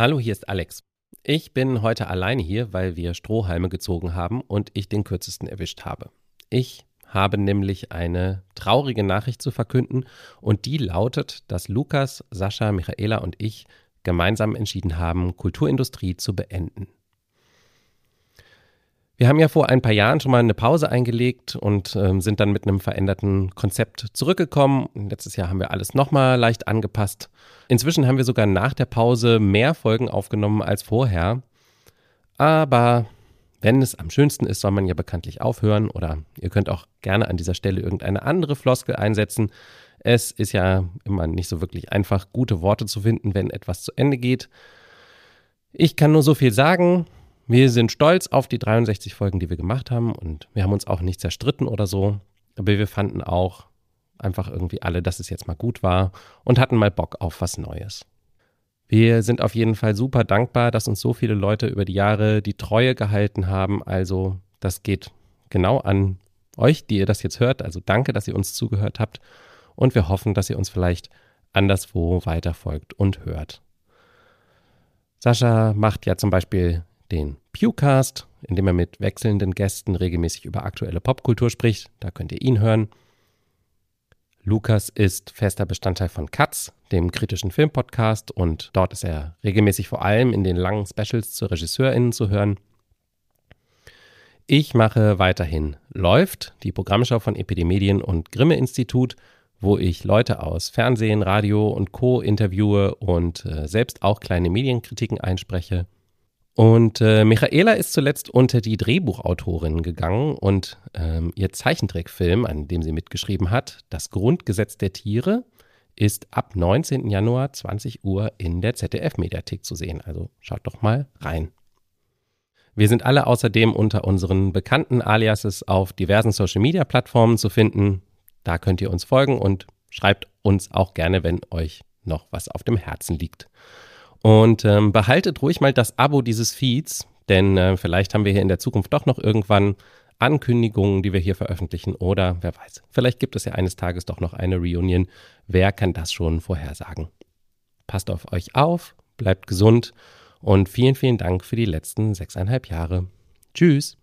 Hallo, hier ist Alex. Ich bin heute alleine hier, weil wir Strohhalme gezogen haben und ich den kürzesten erwischt habe. Ich habe nämlich eine traurige Nachricht zu verkünden und die lautet, dass Lukas, Sascha, Michaela und ich gemeinsam entschieden haben, Kulturindustrie zu beenden. Wir haben ja vor ein paar Jahren schon mal eine Pause eingelegt und äh, sind dann mit einem veränderten Konzept zurückgekommen. Letztes Jahr haben wir alles nochmal leicht angepasst. Inzwischen haben wir sogar nach der Pause mehr Folgen aufgenommen als vorher. Aber wenn es am schönsten ist, soll man ja bekanntlich aufhören oder ihr könnt auch gerne an dieser Stelle irgendeine andere Floskel einsetzen. Es ist ja immer nicht so wirklich einfach, gute Worte zu finden, wenn etwas zu Ende geht. Ich kann nur so viel sagen. Wir sind stolz auf die 63 Folgen, die wir gemacht haben und wir haben uns auch nicht zerstritten oder so. Aber wir fanden auch einfach irgendwie alle, dass es jetzt mal gut war und hatten mal Bock auf was Neues. Wir sind auf jeden Fall super dankbar, dass uns so viele Leute über die Jahre die Treue gehalten haben. Also das geht genau an euch, die ihr das jetzt hört. Also danke, dass ihr uns zugehört habt und wir hoffen, dass ihr uns vielleicht anderswo weiterfolgt und hört. Sascha macht ja zum Beispiel den Pewcast, in dem er mit wechselnden Gästen regelmäßig über aktuelle Popkultur spricht. Da könnt ihr ihn hören. Lukas ist fester Bestandteil von Katz, dem kritischen Filmpodcast, und dort ist er regelmäßig vor allem in den langen Specials zu RegisseurInnen zu hören. Ich mache weiterhin Läuft, die Programmschau von Epidemedien und Grimme Institut, wo ich Leute aus Fernsehen, Radio und Co. interviewe und äh, selbst auch kleine Medienkritiken einspreche. Und äh, Michaela ist zuletzt unter die Drehbuchautorin gegangen und ähm, ihr Zeichentrickfilm, an dem sie mitgeschrieben hat, Das Grundgesetz der Tiere, ist ab 19. Januar 20 Uhr in der ZDF-Mediathek zu sehen. Also schaut doch mal rein. Wir sind alle außerdem unter unseren bekannten Aliases auf diversen Social-Media-Plattformen zu finden. Da könnt ihr uns folgen und schreibt uns auch gerne, wenn euch noch was auf dem Herzen liegt. Und ähm, behaltet ruhig mal das Abo dieses Feeds, denn äh, vielleicht haben wir hier in der Zukunft doch noch irgendwann Ankündigungen, die wir hier veröffentlichen oder wer weiß, vielleicht gibt es ja eines Tages doch noch eine Reunion. Wer kann das schon vorhersagen? Passt auf euch auf, bleibt gesund und vielen, vielen Dank für die letzten sechseinhalb Jahre. Tschüss.